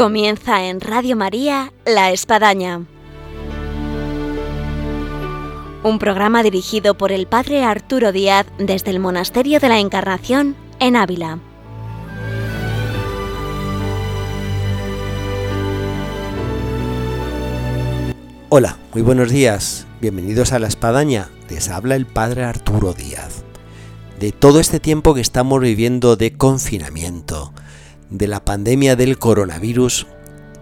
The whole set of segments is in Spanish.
Comienza en Radio María La Espadaña. Un programa dirigido por el Padre Arturo Díaz desde el Monasterio de la Encarnación en Ávila. Hola, muy buenos días. Bienvenidos a La Espadaña. Les habla el Padre Arturo Díaz. De todo este tiempo que estamos viviendo de confinamiento, de la pandemia del coronavirus,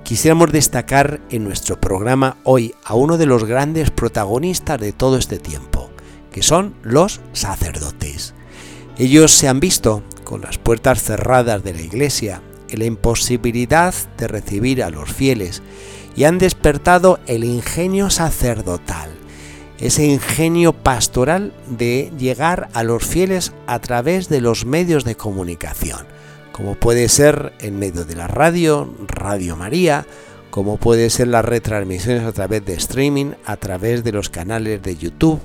quisiéramos destacar en nuestro programa hoy a uno de los grandes protagonistas de todo este tiempo, que son los sacerdotes. Ellos se han visto con las puertas cerradas de la iglesia la imposibilidad de recibir a los fieles y han despertado el ingenio sacerdotal, ese ingenio pastoral de llegar a los fieles a través de los medios de comunicación como puede ser en medio de la radio, Radio María, como puede ser las retransmisiones a través de streaming, a través de los canales de YouTube,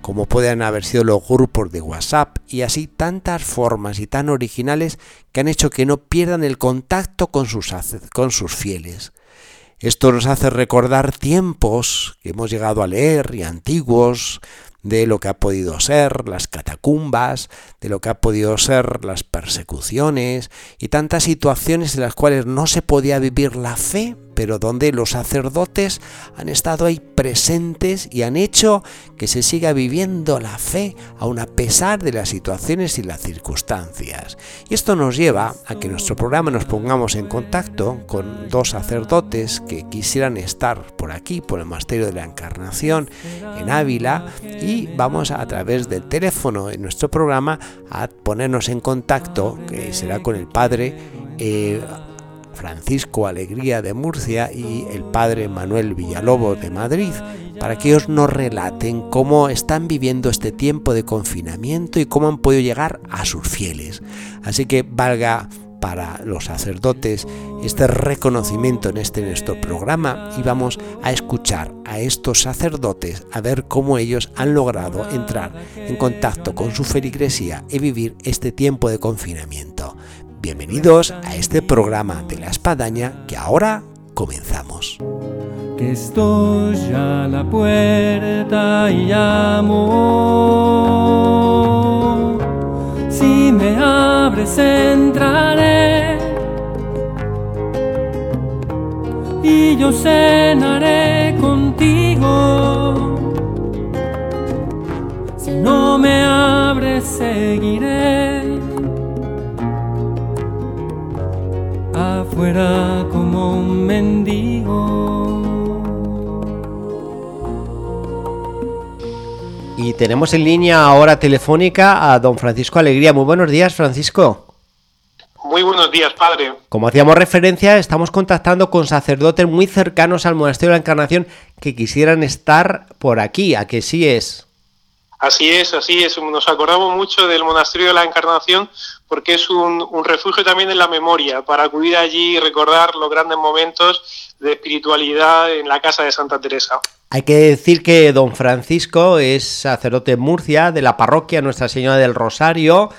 como pueden haber sido los grupos de WhatsApp y así tantas formas y tan originales que han hecho que no pierdan el contacto con sus, con sus fieles. Esto nos hace recordar tiempos que hemos llegado a leer y antiguos, de lo que ha podido ser las catacumbas, de lo que ha podido ser las persecuciones y tantas situaciones en las cuales no se podía vivir la fe pero donde los sacerdotes han estado ahí presentes y han hecho que se siga viviendo la fe aun a pesar de las situaciones y las circunstancias. Y esto nos lleva a que en nuestro programa nos pongamos en contacto con dos sacerdotes que quisieran estar por aquí, por el Monasterio de la Encarnación en Ávila, y vamos a, través del teléfono en nuestro programa a ponernos en contacto, que será con el Padre. Eh, Francisco Alegría de Murcia y el padre Manuel Villalobos de Madrid, para que ellos nos relaten cómo están viviendo este tiempo de confinamiento y cómo han podido llegar a sus fieles. Así que valga para los sacerdotes este reconocimiento en este nuestro programa y vamos a escuchar a estos sacerdotes a ver cómo ellos han logrado entrar en contacto con su feligresía y vivir este tiempo de confinamiento. Bienvenidos a este programa de la espadaña que ahora comenzamos. Que estoy a la puerta y llamo. Si me abres entraré y yo cenaré contigo. Si no me abres seguiré fuera como un mendigo. Y tenemos en línea ahora telefónica a don Francisco Alegría. Muy buenos días, Francisco. Muy buenos días, padre. Como hacíamos referencia, estamos contactando con sacerdotes muy cercanos al Monasterio de la Encarnación que quisieran estar por aquí. ¿A que sí es? Así es, así es. Nos acordamos mucho del Monasterio de la Encarnación porque es un, refugio también en la memoria, para acudir allí y recordar los grandes momentos de espiritualidad en la casa de Santa Teresa. Hay que decir que don Francisco es sacerdote en Murcia, de la parroquia Nuestra Señora del Rosario.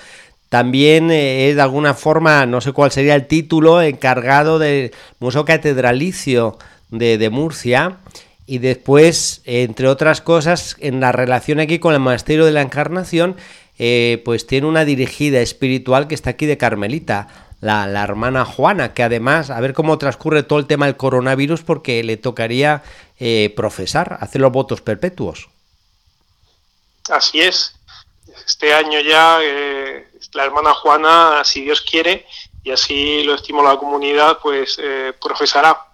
También eh, es de alguna forma, no sé cuál sería el título, encargado del Museo Catedralicio de, de Murcia y después, entre otras cosas, en la relación aquí con el Monasterio de la Encarnación, eh, pues tiene una dirigida espiritual que está aquí de Carmelita, la, hermana Juana, que además, a ver cómo transcurre todo el tema del coronavirus, porque le tocaría eh, profesar, hacer los votos perpetuos. Así es. Este año ya eh, la hermana Juana, si Dios quiere, y así lo estimula la comunidad, pues profesará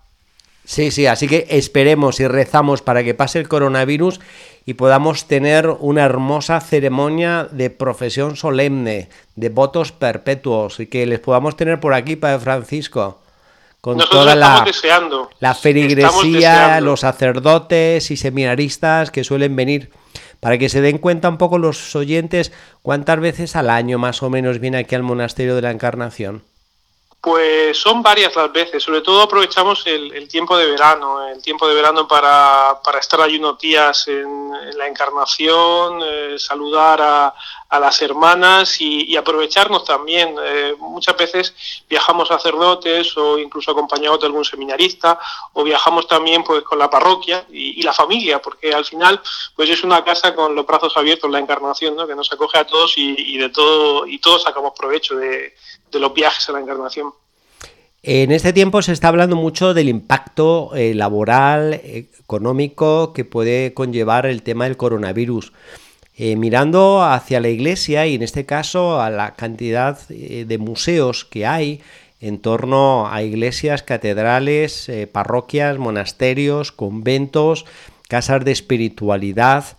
Sí, sí, así que esperemos y rezamos para que pase el coronavirus y podamos tener una hermosa ceremonia de profesión solemne, de votos perpetuos y que les podamos tener por aquí, Padre Francisco. Con toda la, deseando. la feligresía, los sacerdotes y seminaristas que suelen venir, para que se den cuenta un poco los oyentes cuántas veces al año más o menos viene aquí al Monasterio de la Encarnación. Pues son varias las veces, sobre todo aprovechamos el, tiempo de verano, el tiempo de verano para, estar allí unos días en, la encarnación, eh, saludar a, las hermanas y, aprovecharnos también. Eh, muchas veces viajamos sacerdotes o incluso acompañados de algún seminarista o viajamos también pues con la parroquia y, la familia, porque al final pues es una casa con los brazos abiertos, la encarnación, ¿no? que nos acoge a todos y, de todo y todos sacamos provecho de los viajes a la encarnación. En este tiempo se está hablando mucho del impacto eh, laboral, económico que puede conllevar el tema del coronavirus. Eh, mirando hacia la iglesia y en este caso a la cantidad eh, de museos que hay en torno a iglesias, catedrales, parroquias, monasterios, conventos, casas de espiritualidad,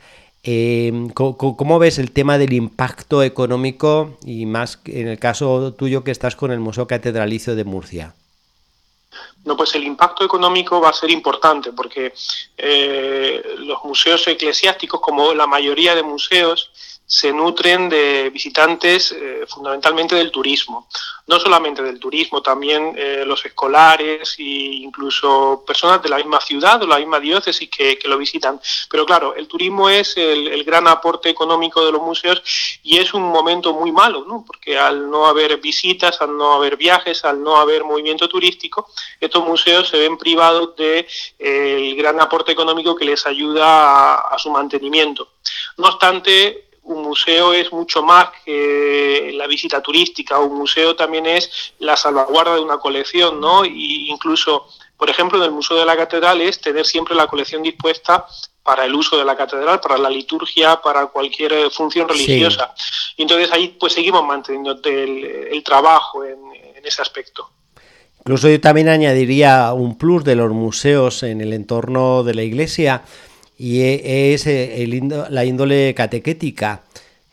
Em, ¿cómo, ves el tema del impacto económico y más en el caso tuyo que estás con el Museo Catedralicio de Murcia? No, pues el impacto económico va a ser importante porque eh, los museos eclesiásticos, como la mayoría de museos, se nutren de visitantes eh, fundamentalmente del turismo. No solamente del turismo, también eh, los escolares e incluso personas de la misma ciudad o la misma diócesis que, lo visitan. Pero claro, el turismo es el, gran aporte económico de los museos y es un momento muy malo, ¿no? porque al no haber visitas, al no haber viajes, al no haber movimiento turístico, estos museos se ven privados del de, el gran aporte económico que les ayuda a su mantenimiento. No obstante, un museo es mucho más que la visita turística, un museo también es la salvaguarda de una colección, ¿no? Y incluso, por ejemplo, en el Museo de la Catedral es tener siempre la colección dispuesta para el uso de la catedral, para la liturgia, para cualquier eh, función religiosa. Y entonces ahí pues seguimos manteniendo el, trabajo en, ese aspecto. Incluso yo también añadiría un plus de los museos en el entorno de la iglesia, y e, es eh, la índole catequética.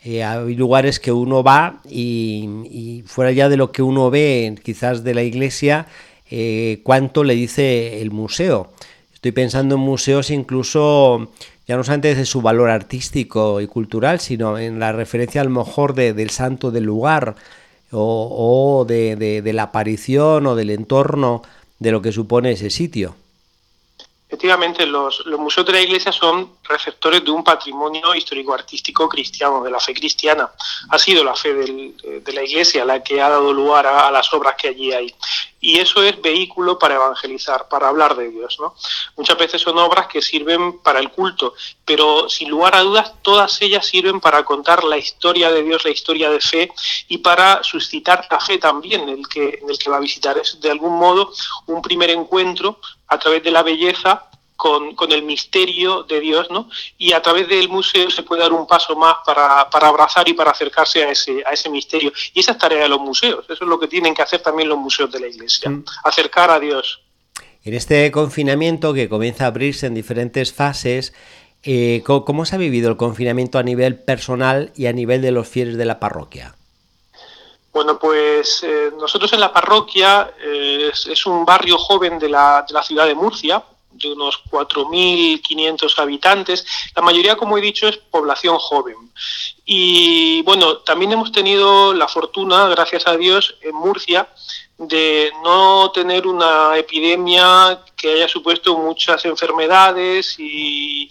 Eh, hay lugares que uno va y, fuera ya de lo que uno ve quizás de la iglesia, eh, cuánto le dice el museo. Estoy pensando en museos incluso, ya no solamente de su valor artístico y cultural, sino en la referencia a lo mejor del santo del lugar o, de la aparición o del entorno de lo que supone ese sitio. Efectivamente, los, museos de la Iglesia son receptores de un patrimonio histórico-artístico cristiano, de la fe cristiana. Ha sido la fe de la Iglesia la que ha dado lugar a, las obras que allí hay. Y eso es vehículo para evangelizar, para hablar de Dios. ¿no? Muchas veces son obras que sirven para el culto, pero sin lugar a dudas todas ellas sirven para contar la historia de Dios, la historia de fe y para suscitar la fe también el que, en el que va a visitar. Es de algún modo un primer encuentro a través de la belleza con, el misterio de Dios, ¿no? Y a través del museo se puede dar un paso más para, abrazar y para acercarse a ese, a ese misterio. Y esa es tarea de los museos, eso es lo que tienen que hacer también los museos de la Iglesia, mm. acercar a Dios. En este confinamiento que comienza a abrirse en diferentes fases, eh, ¿cómo se ha vivido el confinamiento a nivel personal y a nivel de los fieles de la parroquia? Bueno, pues eh, nosotros en la parroquia eh, es, un barrio joven de la, de la ciudad de Murcia, de unos 4.500 habitantes. La mayoría, como he dicho, es población joven. Y bueno, también hemos tenido la fortuna, gracias a Dios, en Murcia, de no tener una epidemia que haya supuesto muchas enfermedades y,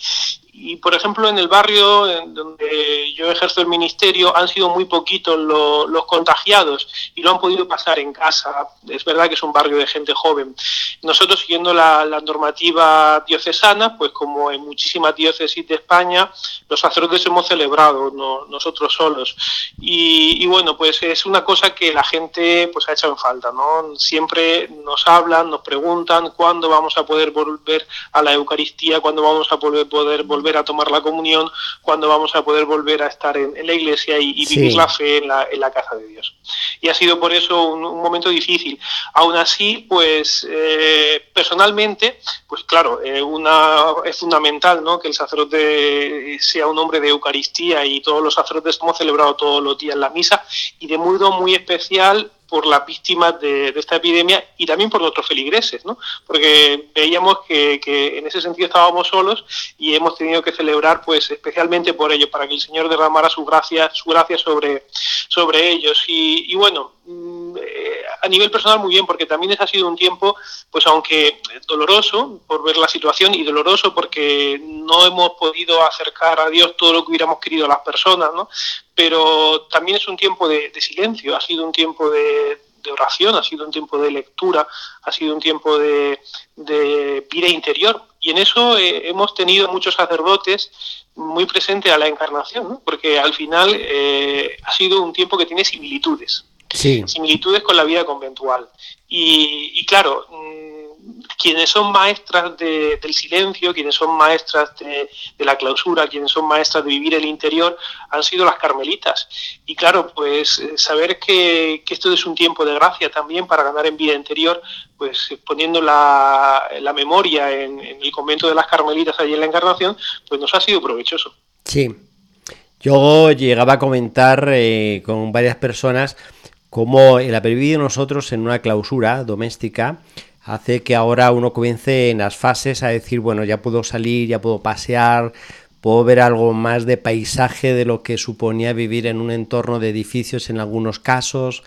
y por ejemplo en el barrio en donde yo ejerzo el ministerio han sido muy poquitos los contagiados y lo han podido pasar en casa. Es verdad que es un barrio de gente joven. Nosotros siguiendo la, normativa diocesana, pues como en muchísimas diócesis de España, los sacerdotes hemos celebrado nosotros solos. Y, bueno, pues es una cosa que la gente pues ha hecho en falta, ¿no? Siempre nos hablan, nos preguntan cuándo vamos a poder volver a la Eucaristía, cuándo vamos a poder, poder volver a tomar la comunión, cuando vamos a poder volver a estar en, la iglesia y, vivir la fe en la, casa de Dios. Y ha sido por eso un, momento difícil. Aún así, pues eh, personalmente, pues claro, eh, una, es fundamental ¿no? que el sacerdote sea un hombre de Eucaristía y todos los sacerdotes hemos celebrado todos los días la misa y de modo muy especial por las víctimas de, esta epidemia y también por nuestros feligreses, ¿no? porque veíamos que, en ese sentido estábamos solos y hemos tenido que celebrar pues especialmente por ello, para que el Señor derramara su gracia, su gracia sobre, sobre ellos. Y, bueno, mm, eh, a nivel personal muy bien, porque también ha sido un tiempo, pues aunque doloroso por ver la situación y doloroso porque no hemos podido acercar a Dios todo lo que hubiéramos querido a las personas, ¿no? Pero también es un tiempo de, silencio, ha sido un tiempo de, oración, ha sido un tiempo de lectura, ha sido un tiempo de, vida interior. Y en eso eh, hemos tenido muchos sacerdotes muy presentes a la encarnación, porque al final eh, ha sido un tiempo que tiene similitudes similitudes con la vida conventual. Y, claro, mm, quienes son maestras del silencio, quienes son maestras de, la clausura, quienes son maestras de vivir el interior, han sido las carmelitas. Y claro, pues eh, saber que, esto es un tiempo de gracia también para ganar en vida interior, pues eh, poniendo la, memoria en, el convento de las carmelitas allí en la Encarnación, pues nos ha sido provechoso. Sí. Yo llegaba a comentar eh, con varias personas como el haber vivido nosotros en una clausura doméstica hace que ahora uno comience en las fases a decir, bueno, ya puedo salir, ya puedo pasear, puedo ver algo más de paisaje de lo que suponía vivir en un entorno de edificios en algunos casos.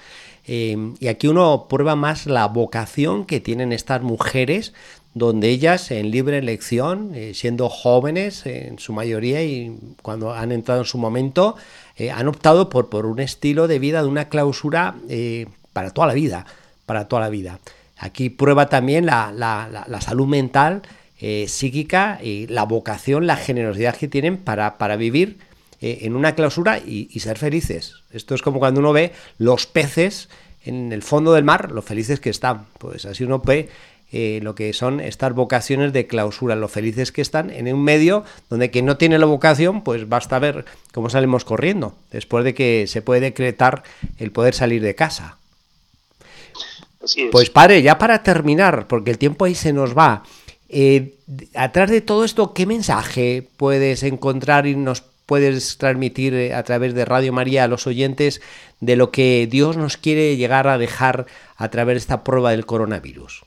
Eh, y aquí uno prueba más la vocación que tienen estas mujeres, donde ellas en libre elección, eh, siendo jóvenes en su mayoría y cuando han entrado en su momento, eh, han optado por, por un estilo de vida, de una clausura eh, para toda la vida, para toda la vida. Aquí prueba también la, salud mental, eh, psíquica, y la vocación, la generosidad que tienen para, para vivir en una clausura y, y, ser felices. Esto es como cuando uno ve los peces en el fondo del mar, lo felices que están. Pues así uno ve eh, lo que son estas vocaciones de clausura, lo felices que están en un medio donde quien no tiene la vocación, pues basta ver cómo salimos corriendo, después de que se puede decretar el poder salir de casa. Pues padre, ya para terminar, porque el tiempo ahí se nos va, eh, atrás de todo esto, ¿qué mensaje puedes encontrar y nos puedes transmitir eh, a través de Radio María a los oyentes de lo que Dios nos quiere llegar a dejar a través de esta prueba del coronavirus?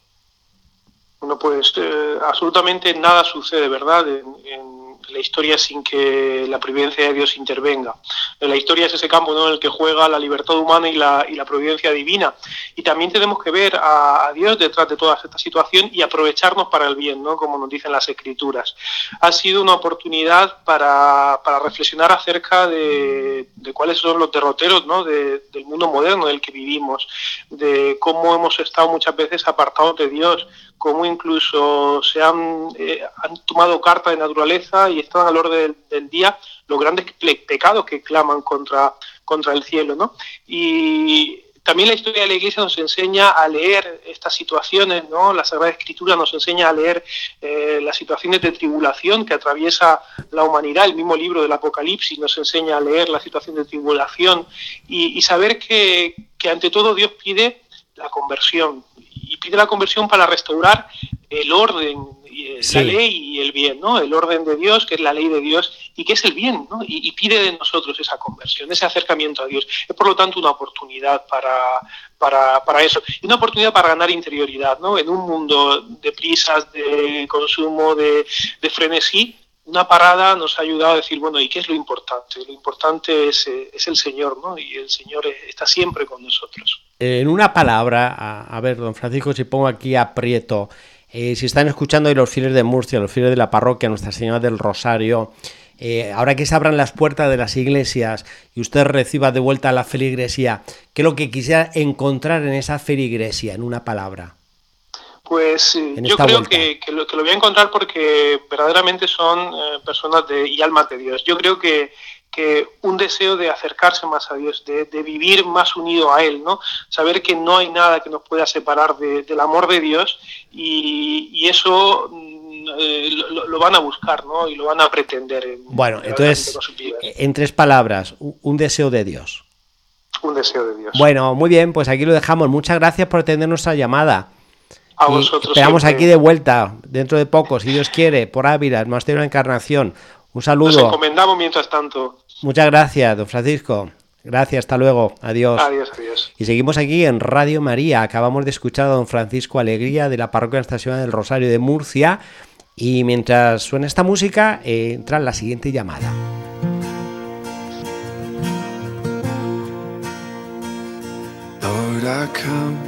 Bueno, pues eh, absolutamente nada sucede, ¿verdad? En, la historia sin que la providencia de Dios intervenga. La historia es ese campo en el que juega la libertad humana y la, y la providencia divina. Y también tenemos que ver a, Dios detrás de toda esta situación y aprovecharnos para el bien, ¿no? como nos dicen las escrituras. Ha sido una oportunidad para, para reflexionar acerca de, cuáles son los derroteros ¿no? del mundo moderno del que vivimos, de cómo hemos estado muchas veces apartados de Dios cómo incluso se han, eh, han tomado carta de naturaleza y están al orden del, día los grandes pecados que claman contra, contra el cielo. ¿no? Y también la historia de la Iglesia nos enseña a leer estas situaciones, ¿no? La Sagrada Escritura nos enseña a leer eh, las situaciones de tribulación que atraviesa la humanidad. El mismo libro del Apocalipsis nos enseña a leer la situación de tribulación y, saber que, que ante todo Dios pide la conversión, y pide la conversión para restaurar el orden, eh, la ley y el bien, ¿no? El orden de Dios, que es la ley de Dios y que es el bien, ¿no? Y, pide de nosotros esa conversión, ese acercamiento a Dios. Es por lo tanto una oportunidad para, para, para eso. Y una oportunidad para ganar interioridad, ¿no? En un mundo de prisas, de consumo, de, de frenesí, una parada nos ha ayudado a decir, bueno, ¿y qué es lo importante? Lo importante es, eh, es el Señor, ¿no? Y el Señor está siempre con nosotros. En una palabra, a, ver, don Francisco, si pongo aquí aprieto, eh, si están escuchando los fieles de Murcia, los fieles de la parroquia Nuestra Señora del Rosario, eh, ahora que se abran las puertas de las iglesias y usted reciba de vuelta la feligresía, ¿qué es lo que quisiera encontrar en esa feligresía, en una palabra? Pues eh, yo creo que, lo, voy a encontrar porque verdaderamente son personas de, y almas de Dios. Yo creo que que un deseo de acercarse más a Dios, de, vivir más unido a Él, ¿no? Saber que no hay nada que nos pueda separar del amor de Dios y, eso mm, eh, lo, van a buscar, ¿no? Y lo van a pretender. bueno, entonces, en tres palabras, un deseo de Dios. Un deseo de Dios. Bueno, muy bien, pues aquí lo dejamos. Muchas gracias por atender nuestra llamada. A vosotros. Esperamos aquí de vuelta, dentro de poco, si Dios quiere, por Ávila, el Monasterio de Encarnación. Un saludo. Nos encomendamos mientras tanto. Muchas gracias, don Francisco. Gracias, hasta luego. Adiós. Adiós, adiós. Y seguimos aquí en Radio María. Acabamos de escuchar a don Francisco Alegría de la Parroquia Nuestra Señora del Rosario de Murcia. Y mientras suena esta música, eh, entra la siguiente llamada. I come,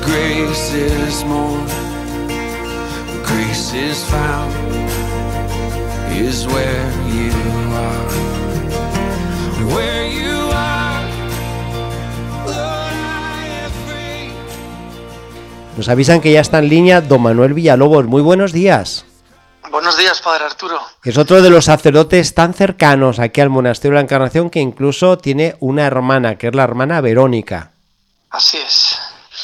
grace is more. Where grace is found is where you are. Where you are, Lord, I am free. Nos avisan que ya está en línea don Manuel Villalobos. Muy buenos días. Buenos días, Padre Arturo. Es otro de los sacerdotes tan cercanos aquí al Monasterio de la Encarnación que incluso tiene una hermana, que es la hermana Verónica. Así es.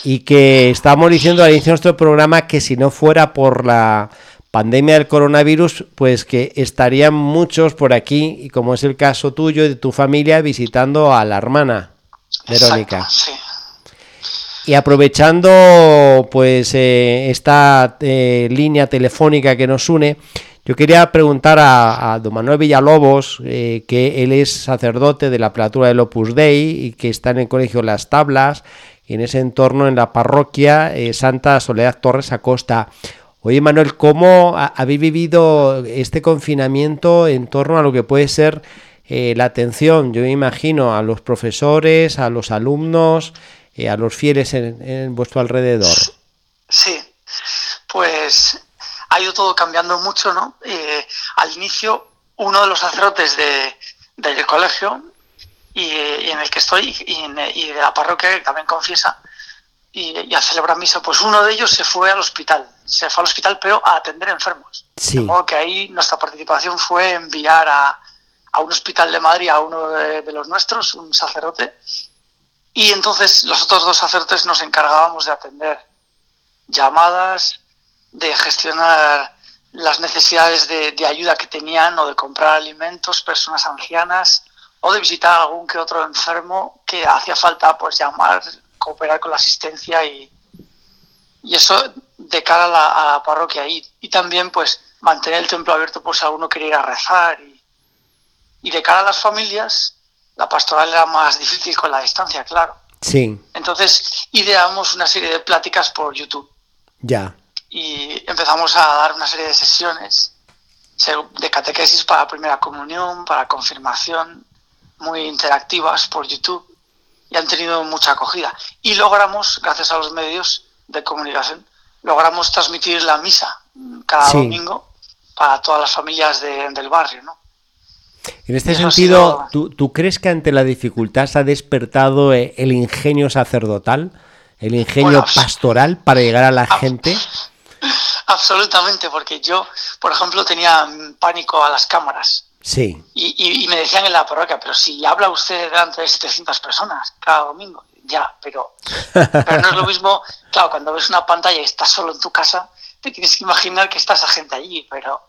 Y que estábamos diciendo al inicio de nuestro programa que si no fuera por la pandemia del coronavirus, pues que estarían muchos por aquí, y como es el caso tuyo y de tu familia, visitando a la hermana Verónica. Exacto, sí. Y aprovechando pues eh, esta eh, línea telefónica que nos une, yo quería preguntar a, a don Manuel Villalobos, eh, que él es sacerdote de la Platura del Opus Dei y que está en el colegio Las Tablas, en ese entorno en la parroquia eh, Santa Soledad Torres Acosta. Oye Manuel, ¿cómo ha- habéis vivido este confinamiento en torno a lo que puede ser eh, la atención, yo me imagino, a los profesores, a los alumnos, eh, a los fieles en, en vuestro alrededor? Sí, pues ha ido todo cambiando mucho, ¿no? Al inicio, uno de los sacerdotes de, del colegio y, y en el que estoy y, de la parroquia que también confiesa y, y a celebrar misa, pues uno de ellos se fue al hospital, se fue al hospital pero a atender enfermos. Sí. De modo que ahí nuestra participación fue enviar a, a un hospital de Madrid a uno de, de los nuestros, un sacerdote, y entonces los otros dos sacerdotes nos encargábamos de atender llamadas, de gestionar las necesidades de, de ayuda que tenían o de comprar alimentos, personas ancianas o de visitar a algún que otro enfermo que hacía falta pues llamar, cooperar con la asistencia y, y eso de cara a la, a la parroquia y, y también pues mantener el templo abierto por si alguno quería ir a rezar y, y de cara a las familias la pastoral era más difícil con la distancia, claro. Sí, Entonces ideamos una serie de pláticas por YouTube ya. y empezamos a dar una serie de sesiones se- de catequesis para primera comunión, para confirmación, muy interactivas por YouTube y han tenido mucha acogida. Y logramos, gracias a los medios de comunicación, logramos transmitir la misa cada Sí. domingo para todas las familias de- del barrio, ¿no? En este Eso sentido, sido- ¿tú, tú crees que ante la dificultad se ha despertado eh, el ingenio sacerdotal, el ingenio Bueno, pastoral para llegar a la gente? Absolutamente, porque yo, por ejemplo, tenía pánico a las cámaras. Sí, Y, y- y me decían en la parroquia, pero si habla usted delante de 700 personas cada domingo, ya, pero, pero no es lo mismo, claro, cuando ves una pantalla y estás solo en tu casa, te tienes que imaginar que está esa gente allí, pero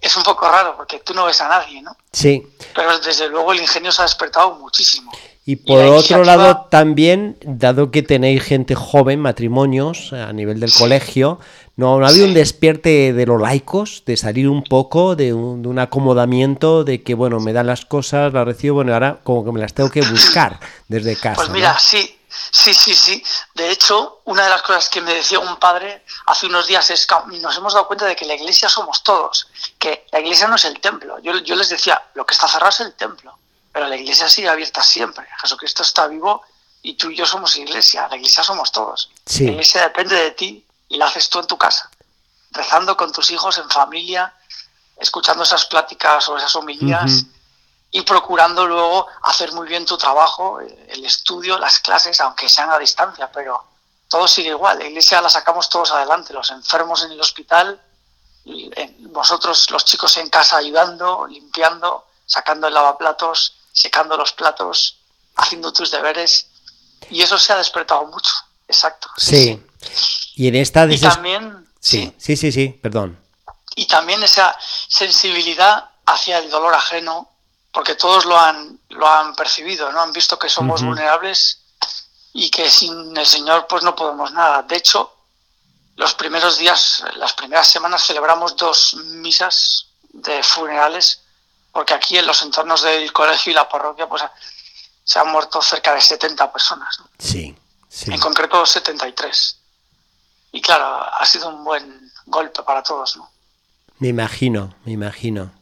es un poco raro porque tú no ves a nadie, ¿no? sí. Pero desde luego el ingenio se ha despertado muchísimo. Y por otro lado, también, dado que tenéis gente joven, matrimonios a nivel del colegio, ¿no, no ha habido Sí. un despierte de los laicos, de salir un poco de un, de un acomodamiento, de que, bueno, me dan las cosas, las recibo, bueno, ahora como que me las tengo que buscar desde casa? Pues ¿no? mira, sí, sí, sí, sí. De hecho, una de las cosas que me decía un padre hace unos días es que nos hemos dado cuenta de que la iglesia somos todos, que la iglesia no es el templo. Yo, yo les decía, lo que está cerrado es el templo, pero la iglesia sigue abierta siempre. Jesucristo está vivo y tú y yo somos iglesia, la iglesia somos todos. Sí. La iglesia depende de ti y la haces tú en tu casa, rezando con tus hijos en familia, escuchando esas pláticas o esas homilías y procurando luego hacer muy bien tu trabajo, el estudio, las clases, aunque sean a distancia, pero todo sigue igual. La iglesia la sacamos todos adelante, los enfermos en el hospital, vosotros los chicos en casa ayudando, limpiando, sacando el lavaplatos, secando los platos, haciendo tus deberes. Y eso se ha despertado mucho, exacto. Sí. Y en esta y también sí, sí, sí, sí, perdón. Y también esa sensibilidad hacia el dolor ajeno, porque todos lo han lo han percibido, ¿no? Han visto que somos vulnerables y que sin el Señor pues no podemos nada. De hecho, los primeros días, las primeras semanas celebramos dos misas de funerales, porque aquí en los entornos del colegio y la parroquia pues se han muerto cerca de 70 personas. Sí, sí. En concreto 73. Y claro, ha sido un buen golpe para todos, ¿no? Me imagino, me imagino.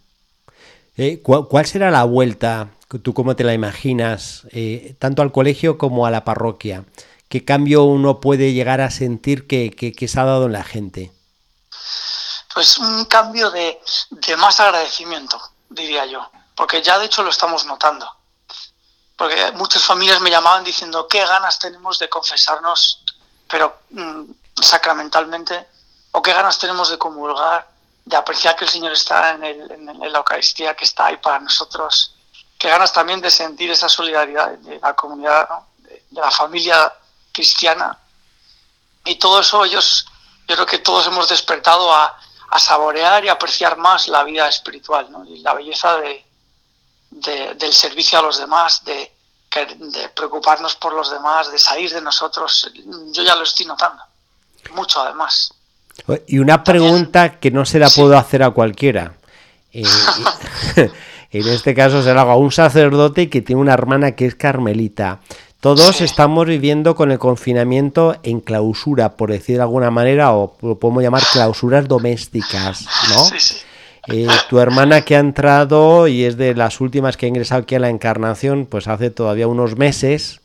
Eh, ¿cuál, será la vuelta, tú cómo te la imaginas, eh, tanto al colegio como a la parroquia? ¿Qué cambio uno puede llegar a sentir que, se ha dado en la gente? Pues un cambio de, más agradecimiento, diría yo, porque ya de hecho lo estamos notando. Porque muchas familias me llamaban diciendo qué ganas tenemos de confesarnos, pero mm, sacramentalmente, o qué ganas tenemos de comulgar, de apreciar que el Señor está en, en, la Eucaristía, que está ahí para nosotros, qué ganas también de sentir esa solidaridad de la comunidad, de, la familia cristiana. Y todo eso ellos, yo creo que todos hemos despertado a, saborear y apreciar más la vida espiritual ¿no? y la belleza de, del servicio a los demás, de, de preocuparnos por los demás, de salir de nosotros. Yo ya lo estoy notando, mucho además. Y una pregunta que no se la puedo hacer a cualquiera. Eh, en este caso se la hago a un sacerdote que tiene una hermana que es carmelita. Todos estamos viviendo con el confinamiento en clausura, por decir de alguna manera, o lo podemos llamar clausuras domésticas, ¿no? Eh, tu hermana que ha entrado y es de las últimas que ha ingresado aquí a la encarnación, pues hace todavía unos meses,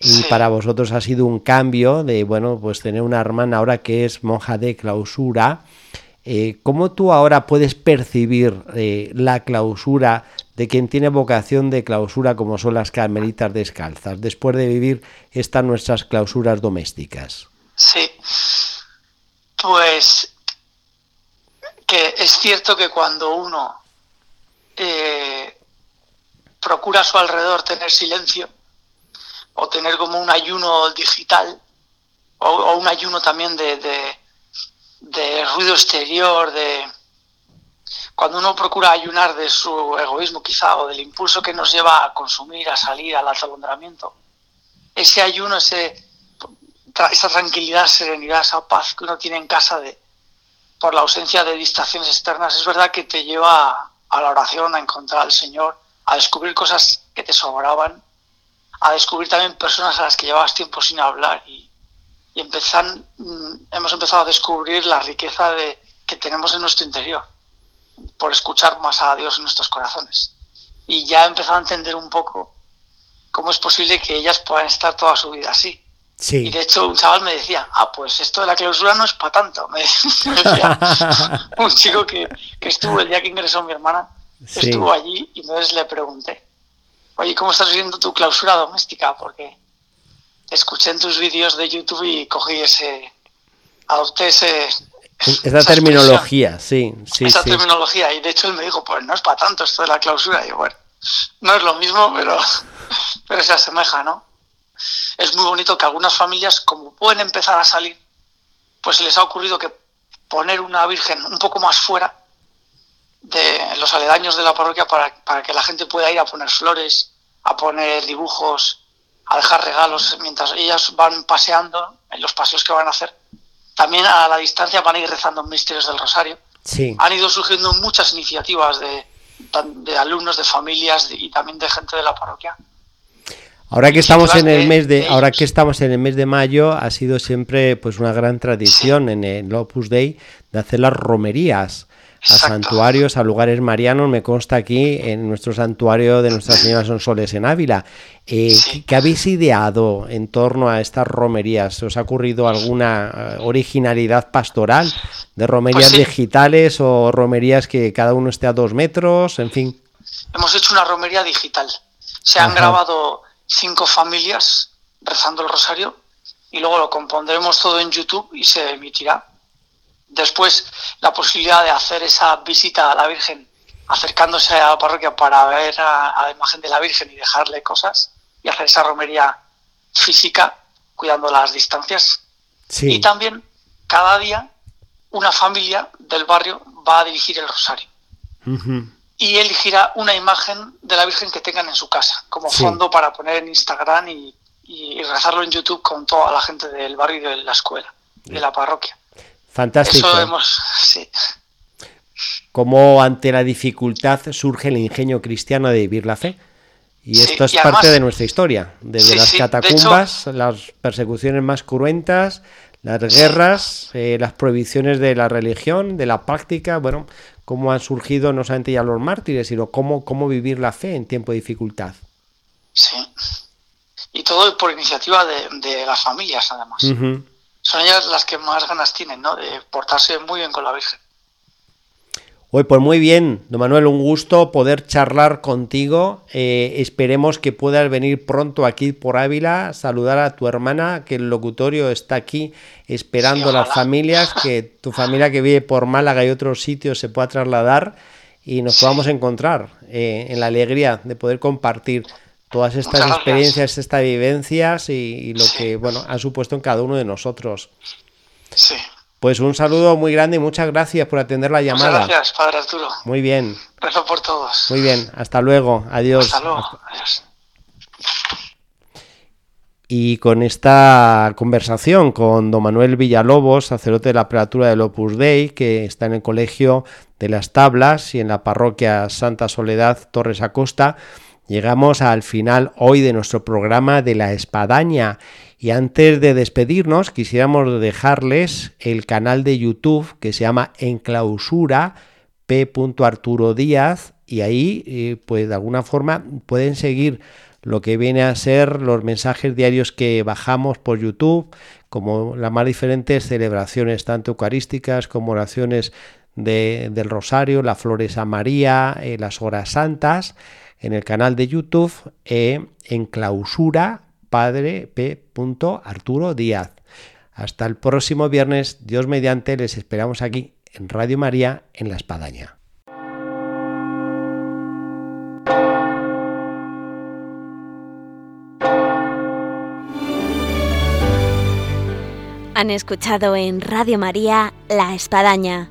y para vosotros ha sido un cambio de, bueno, pues tener una hermana ahora que es monja de clausura. Eh, ¿Cómo tú ahora puedes percibir eh, la clausura de quien tiene vocación de clausura como son las carmelitas descalzas, después de vivir estas nuestras clausuras domésticas. Sí, pues que es cierto que cuando uno eh, procura a su alrededor tener silencio o tener como un ayuno digital o, un ayuno también de, de ruido exterior, de, cuando uno procura ayunar de su egoísmo quizá o del impulso que nos lleva a consumir, a salir al atolondramiento, ese ayuno, esa tranquilidad, serenidad, esa paz que uno tiene en casa de, por la ausencia de distracciones externas, es verdad que te lleva a la oración, a encontrar al Señor, a descubrir cosas que te sobraban, a descubrir también personas a las que llevabas tiempo sin hablar y, y mm, hemos empezado a descubrir la riqueza de, que tenemos en nuestro interior por escuchar más a Dios en nuestros corazones. Y ya he empezado a entender un poco cómo es posible que ellas puedan estar toda su vida así. Sí. Y de hecho un chaval me decía, ah, pues esto de la clausura no es para tanto. Me decía un chico que, estuvo el día que ingresó mi hermana, estuvo allí y entonces le pregunté, oye, ¿cómo estás viviendo tu clausura doméstica? Porque escuché en tus vídeos de YouTube y cogí ese, adopté ese, esa, terminología, sí, sí. Esa terminología, y de hecho él me dijo, pues no es para tanto esto de la clausura. Y bueno, no es lo mismo, pero, pero se asemeja, ¿no? Es muy bonito que algunas familias, como pueden empezar a salir, pues les ha ocurrido que poner una virgen un poco más fuera de los aledaños de la parroquia para, para que la gente pueda ir a poner flores, a poner dibujos, a dejar regalos mientras ellas van paseando en los paseos que van a hacer también a la distancia van a ir rezando misterios del Rosario. Sí. Han ido surgiendo muchas iniciativas de, de alumnos, de familias y también de gente de la parroquia. Ahora que estamos en el mes de, ahora que estamos en el mes de mayo, ha sido siempre pues una gran tradición en el Opus Dei de hacer las romerías a santuarios, a lugares marianos. Me consta aquí en nuestro santuario de Nuestra Señora Sonsoles en Ávila. Eh, ¿Qué habéis ideado en torno a estas romerías? ¿Os ha ocurrido alguna eh, originalidad pastoral de romerías pues digitales o romerías que cada uno esté a dos metros? En fin. Hemos hecho una romería digital. Se han grabado cinco familias rezando el rosario y luego lo compondremos todo en YouTube y se emitirá. Después, la posibilidad de hacer esa visita a la Virgen acercándose a la parroquia para ver a, la imagen de la Virgen y dejarle cosas y hacer esa romería física cuidando las distancias. Y también cada día una familia del barrio va a dirigir el rosario. Y elegirá una imagen de la Virgen que tengan en su casa como fondo para poner en Instagram y, rezarlo en YouTube con toda la gente del barrio y de la escuela, de la parroquia. Fantástico. Eso hemos, sí cómo ante la dificultad surge el ingenio cristiano de vivir la fe. Y esto es parte de nuestra historia, desde las catacumbas, las persecuciones más cruentas, las guerras, eh, las prohibiciones de la religión, de la práctica, bueno, cómo han surgido no solamente ya los mártires, sino cómo, cómo vivir la fe en tiempo de dificultad. Sí. Y todo por iniciativa de, las familias, además. Son ellas las que más ganas tienen, ¿no? De portarse muy bien con la Virgen. Hoy, pues muy bien, don Manuel, un gusto poder charlar contigo. Eh, esperemos que puedas venir pronto aquí por Ávila, saludar a tu hermana, que el locutorio está aquí esperando a las familias, que tu familia que vive por Málaga y otros sitios se pueda trasladar y nos podamos encontrar eh, en la alegría de poder compartir todas estas experiencias, estas vivencias y, y lo que bueno ha supuesto en cada uno de nosotros. Sí. Pues un saludo muy grande y muchas gracias por atender la llamada. Muchas gracias, Padre Arturo. Muy bien. Rezo por todos. Muy bien, hasta luego. Adiós. Hasta luego. Adiós. Y con esta conversación con don Manuel Villalobos, sacerdote de la prelatura del Opus Dei, que está en el Colegio de las Tablas y en la parroquia Santa Soledad Torres Acosta, llegamos al final hoy de nuestro programa de la Espadaña. Y antes de despedirnos, quisiéramos dejarles el canal de YouTube que se llama En Clausura, P. Arturo Díaz, y ahí, eh, pues de alguna forma, pueden seguir lo que viene a ser los mensajes diarios que bajamos por YouTube, como las más diferentes celebraciones, tanto eucarísticas como oraciones del Rosario, las Flores a María, eh, las Horas Santas, en el canal de YouTube, eh, en clausura Padre P. Arturo Díaz. Hasta el próximo viernes, Dios mediante, les esperamos aquí en Radio María en La Espadaña. Han escuchado en Radio María La Espadaña,